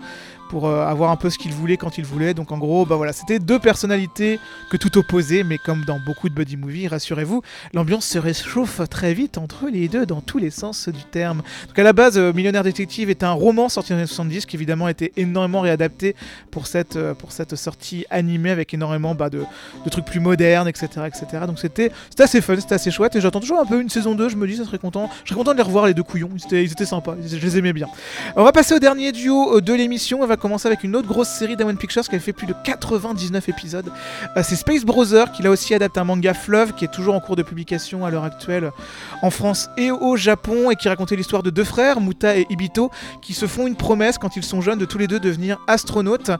pour euh, avoir un peu ce qu'il voulait quand il voulait. Donc en gros, bah voilà, c'était deux personnalités que tout opposées, mais comme dans beaucoup de buddy movies, rassurez-vous, l'ambiance se réchauffe très vite entre les deux dans tous les sens du terme. Donc à la base, euh, Millionnaire Détective est un roman sorti en 1970 qui évidemment a été énormément réadapté pour cette, euh, pour cette sortie animée avec énormément bah, de, trucs plus modernes, etc. etc. Donc c'était assez fun, c'était assez chouette et j'attends toujours un peu une saison 2, je me dis ça serait content. Je serais content de les revoir les deux couillons, ils étaient, ils étaient sympas, je les aimais bien. On va passer au dernier duo de l'émission, on va commencer avec une autre grosse série d'Awan Pictures qui a fait plus de 99 épisodes. Euh, c'est Space Brother qui l'a aussi adapté un manga Fleuve qui est toujours en cours de publication à l'heure actuelle en France et au Japon et qui racontait l'histoire de deux frères, Muta et Ibito, qui se font une promesse quand ils sont jeunes de tous les deux devenir astronautes.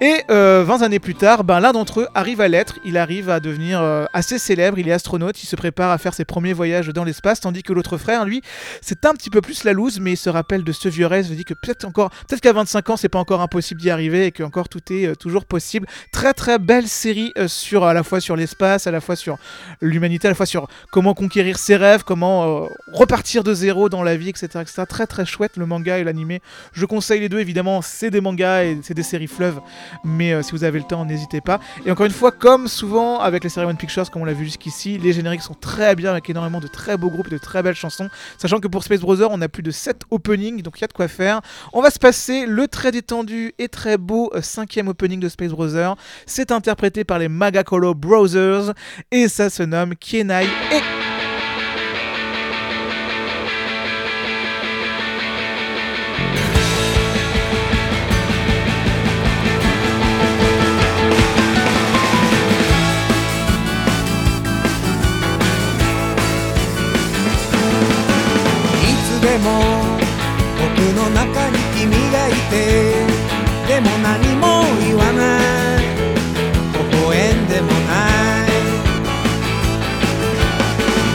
Et euh, 20 années plus tard, ben, l'un d'entre eux arrive à l'être, il arrive à devenir euh, assez célèbre, il est astronaute, il se prépare à faire ses premiers voyages dans l'espace, tandis que l'autre frère, lui, c'est un petit peu plus la loose, mais il se rappelle de ce vieux rêve, se dit que peut-être encore, peut-être qu'à 25 ans, c'est pas encore impossible d'y arriver et que encore tout est euh, toujours possible. Très très belle série euh, sur à la fois sur l'espace, à la fois sur l'humanité, à la fois sur comment conquérir ses rêves, comment euh, repartir de zéro dans la vie, etc., etc. Très très chouette le manga et l'animé. Je conseille les deux évidemment. C'est des mangas et c'est des séries fleuves, mais si vous avez le temps, n'hésitez pas. Et encore une fois, comme souvent avec les séries One Pictures, comme on l'a vu jusqu'ici, les génériques sont très bien avec énormément de très beaux groupes et de très belles chansons. Sachant que pour Space Brother, on a plus de 7 openings, donc il y a de quoi faire. On va se passer le très détendu et très beau euh, cinquième opening de Space Brothers. C'est interprété par les Magacolo Brothers et ça se nomme Kienai et 君がでも何も言わない。微笑んでもない。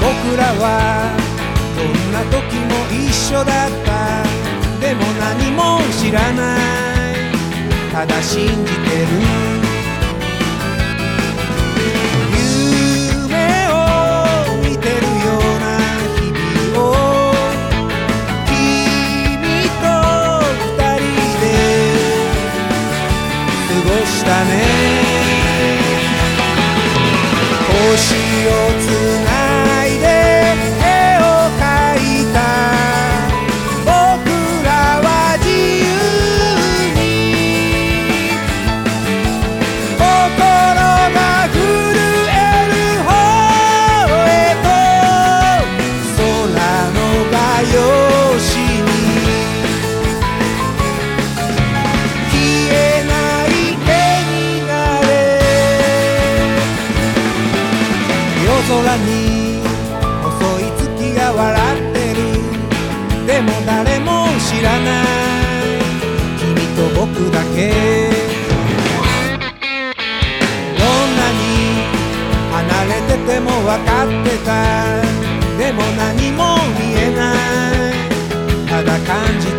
僕らはどんな時も一緒だった。でも何も知らない。ただ信じてる。your け。どんなに離れてても分かってた。でも何も見えない。ただ感じて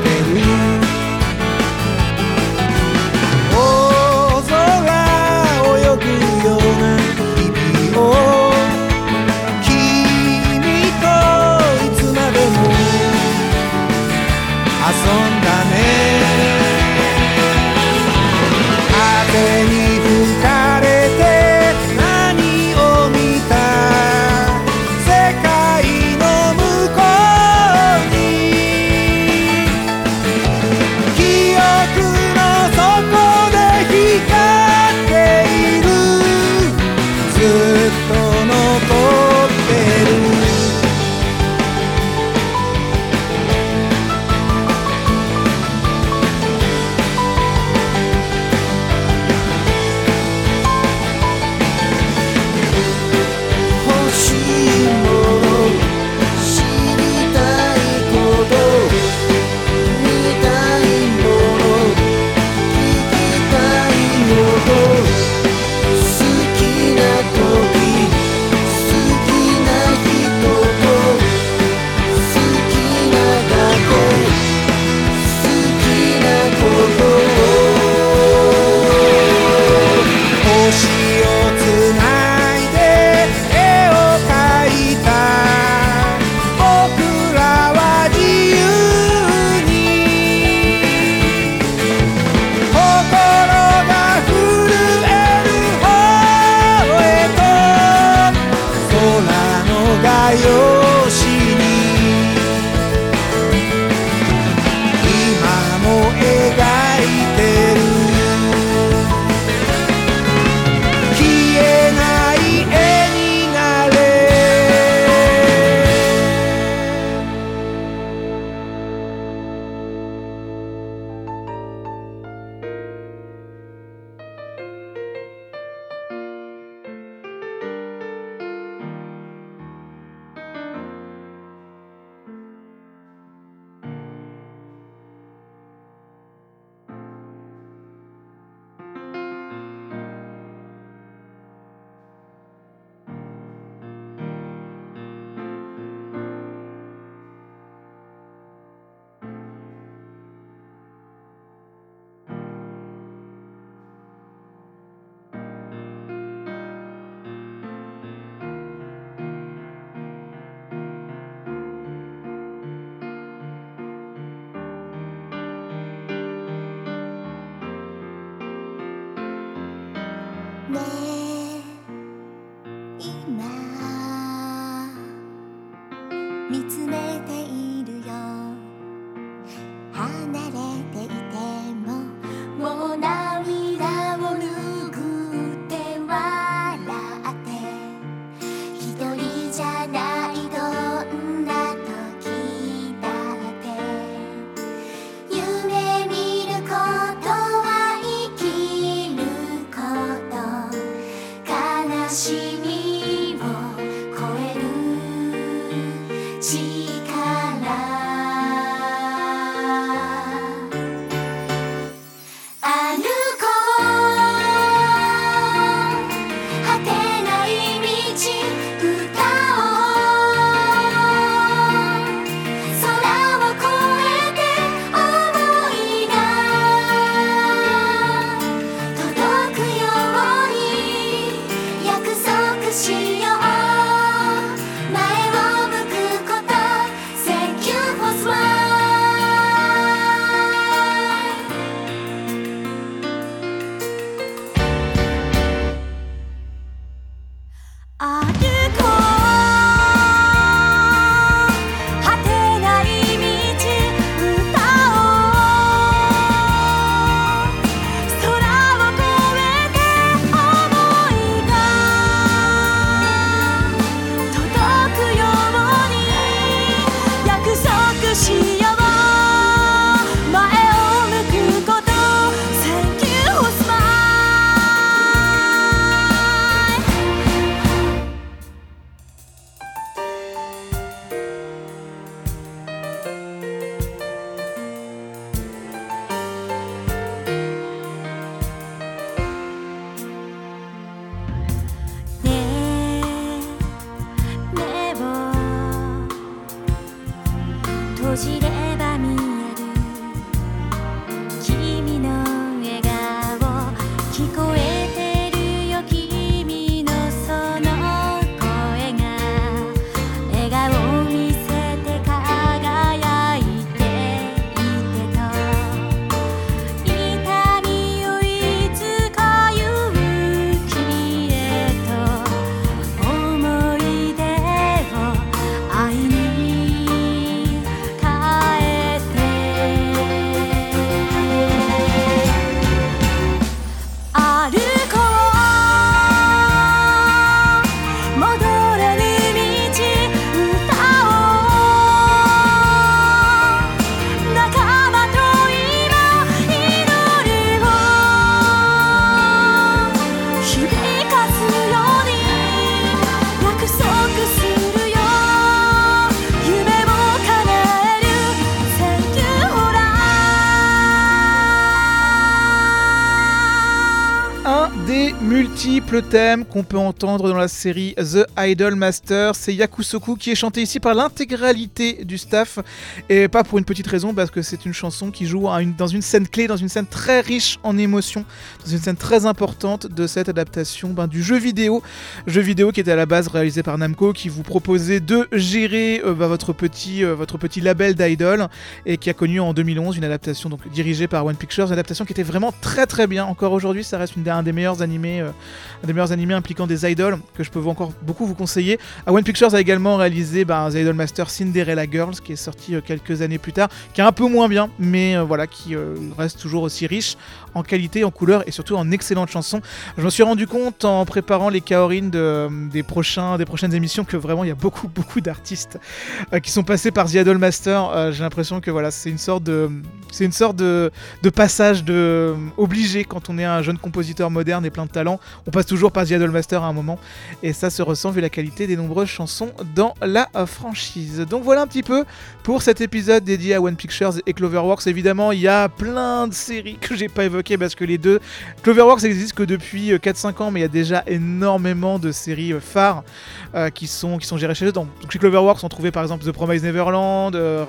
qu'on peut entendre dans la série The Idol Master, c'est Yakusoku qui est chanté ici par l'intégralité du staff. Et pas pour une petite raison parce que c'est une chanson qui joue dans une scène clé, dans une scène très riche en émotions, dans une scène très importante de cette adaptation ben, du jeu vidéo, jeu vidéo qui était à la base réalisé par Namco, qui vous proposait de gérer euh, ben, votre petit euh, votre petit label d'idol et qui a connu en 2011 une adaptation donc dirigée par One Pictures, une adaptation qui était vraiment très très bien. Encore aujourd'hui, ça reste un des meilleurs animés, euh, un des meilleurs animés impliquant des idols que je peux encore beaucoup vous conseiller. Ah, One Pictures a également réalisé bah, The Idol Master Cinderella Girls, qui est sorti euh, quelques années plus tard, qui est un peu moins bien, mais euh, voilà, qui euh, reste toujours aussi riche en qualité, en couleur et surtout en excellentes chansons. Je me suis rendu compte en préparant les Kaorin de, des, prochains, des prochaines émissions que vraiment il y a beaucoup beaucoup d'artistes euh, qui sont passés par The Idol Master. Euh, J'ai l'impression que voilà, c'est une sorte de, c'est une sorte de, passage de obligé quand on est un jeune compositeur moderne et plein de talent. On passe toujours par The Idol Master à un moment, et ça se ressent vu la qualité des nombreuses chansons dans la euh, franchise. Donc voilà un petit peu pour cet épisode dédié à One Pictures et Cloverworks. Évidemment, il y a plein de séries que j'ai pas évoquées parce que les deux. Cloverworks existe que depuis euh, 4-5 ans, mais il y a déjà énormément de séries euh, phares euh, qui, sont, qui sont gérées chez eux. Donc, chez Cloverworks, on trouvait par exemple The Promised Neverland, euh,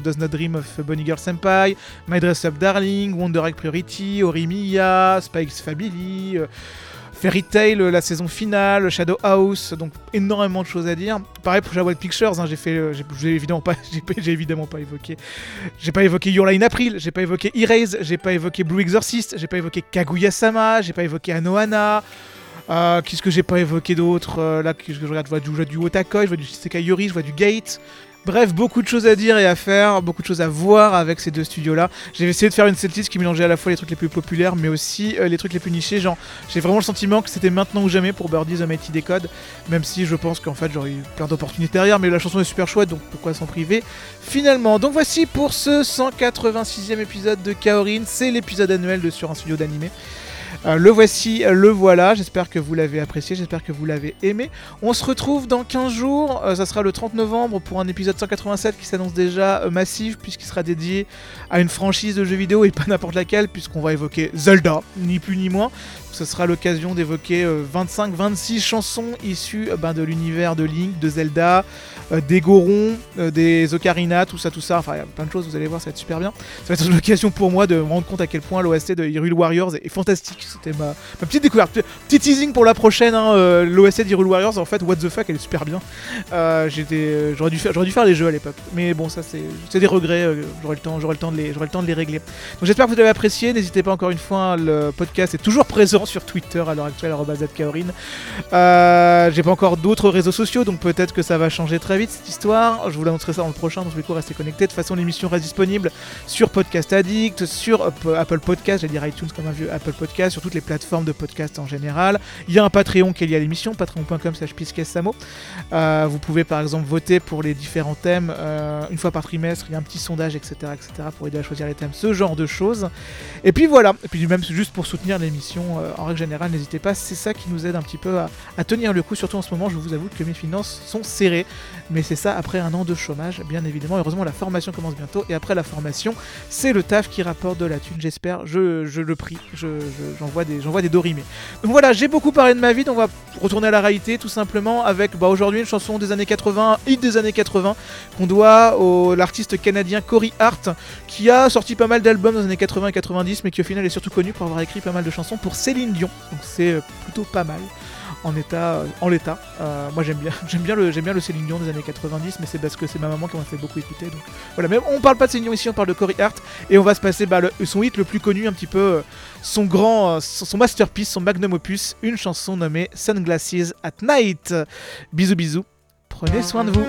Does Not Dream of Bonnie Girl Senpai, My Dress Up Darling, Wonder Egg Priority, Orimiya, Spike's Family. euh, Fairy Tail, euh, la saison finale, Shadow House, donc énormément de choses à dire. Pareil pour Jawel Pictures, j'ai évidemment pas, évoqué, j'ai pas évoqué Your in April, j'ai pas évoqué Erase, j'ai pas évoqué Blue Exorcist, j'ai pas évoqué Kaguya-sama, j'ai pas évoqué Anohana. Euh, Qu'est-ce que j'ai pas évoqué d'autre Euh, Là, que je regarde, je vois du, Otakoi, je vois du Shisekai Yuri, je vois du Gate. Bref, beaucoup de choses à dire et à faire, beaucoup de choses à voir avec ces deux studios-là. J'ai essayé de faire une setlist qui mélangeait à la fois les trucs les plus populaires, mais aussi euh, les trucs les plus nichés. Genre, j'ai vraiment le sentiment que c'était maintenant ou jamais pour Birdie The Mighty Decode, même si je pense qu'en fait j'aurais eu plein d'opportunités derrière, mais la chanson est super chouette, donc pourquoi s'en priver finalement. Donc voici pour ce 186e épisode de Kaorin, c'est l'épisode annuel de Sur un studio d'animé. Euh, le voici, euh, le voilà. J'espère que vous l'avez apprécié, j'espère que vous l'avez aimé. On se retrouve dans 15 jours, euh, ça sera le 30 novembre pour un épisode 187 qui s'annonce déjà massif puisqu'il sera dédié à une franchise de jeux vidéo et pas n'importe laquelle puisqu'on va évoquer Zelda, ni plus ni moins. Ce sera l'occasion d'évoquer 25-26 chansons issues ben, de l'univers de Link, de Zelda, euh, des Gorons, euh, des Ocarina, tout ça, tout ça. Enfin, il y a plein de choses, vous allez voir, ça va être super bien. Ça va être l'occasion pour moi de me rendre compte à quel point l'OST de Hyrule Warriors est fantastique. C'était ma, petite découverte. Petit- teasing pour la prochaine, hein, euh, l'OST d'Hyrule Warriors, en fait, what the fuck, elle est super bien. J'aurais, dû faire, j'aurais dû faire les jeux à l'époque. Mais bon, ça, c'est, des regrets, euh, j'aurai, le temps, j'aurai, le temps de les, j'aurai le temps de les régler. Donc j'espère que vous avez apprécié. N'hésitez pas encore une fois, le podcast est toujours présent sur Twitter à l'heure actuelle, @kaorin. J'ai pas encore d'autres réseaux sociaux, donc peut-être que ça va changer très vite cette histoire. Je vous l'annoncerai ça dans le prochain, donc du coup restez connectés. De toute façon, l'émission reste disponible sur Podcast Addict, sur Apple Podcast, j'allais dire iTunes comme un vieux Apple Podcast, sur toutes les plateformes de podcast en général. Il y a un Patreon qui est lié à l'émission, patreon.com slash pisquesamo. Euh, vous pouvez par exemple voter pour les différents thèmes euh, une fois par trimestre. Il y a un petit sondage, etc., etc., pour aider à choisir les thèmes, ce genre de choses. Et puis voilà. Et puis même juste pour soutenir l'émission euh, en règle générale, n'hésitez pas. C'est ça qui nous aide un petit peu à, à tenir le coup. Surtout en ce moment, je vous avoue que mes finances sont serrées. Mais c'est ça après un an de chômage, bien évidemment. Heureusement, la formation commence bientôt. Et après la formation, c'est le taf qui rapporte de la thune. J'espère. Je, le prie. Je, je- j'envoie des, j'envoie dorimés. Donc voilà, j'ai beaucoup parlé de ma vie. Donc on va retourner à la réalité tout simplement avec bah, aujourd'hui une chanson des années 80, un hit des années 80 qu'on doit au l'artiste canadien Cory Hart qui a sorti pas mal d'albums dans les années 80 et 90 mais qui au final est surtout connu pour avoir écrit pas mal de chansons pour Céline Dion. Donc c'est euh, plutôt pas mal en état euh, en l'état. Euh, moi j'aime bien j'aime bien le j'aime bien le Céline Dion des années 90 mais c'est parce que c'est ma maman qui m'a fait beaucoup écouter donc voilà mais on parle pas de Céline Dion ici on parle de Cory Hart et on va se passer bah, le- son hit le plus connu un petit peu euh, son grand son masterpiece son magnum opus une chanson nommée Sunglasses at Night. Bisous bisous. Prenez soin de vous.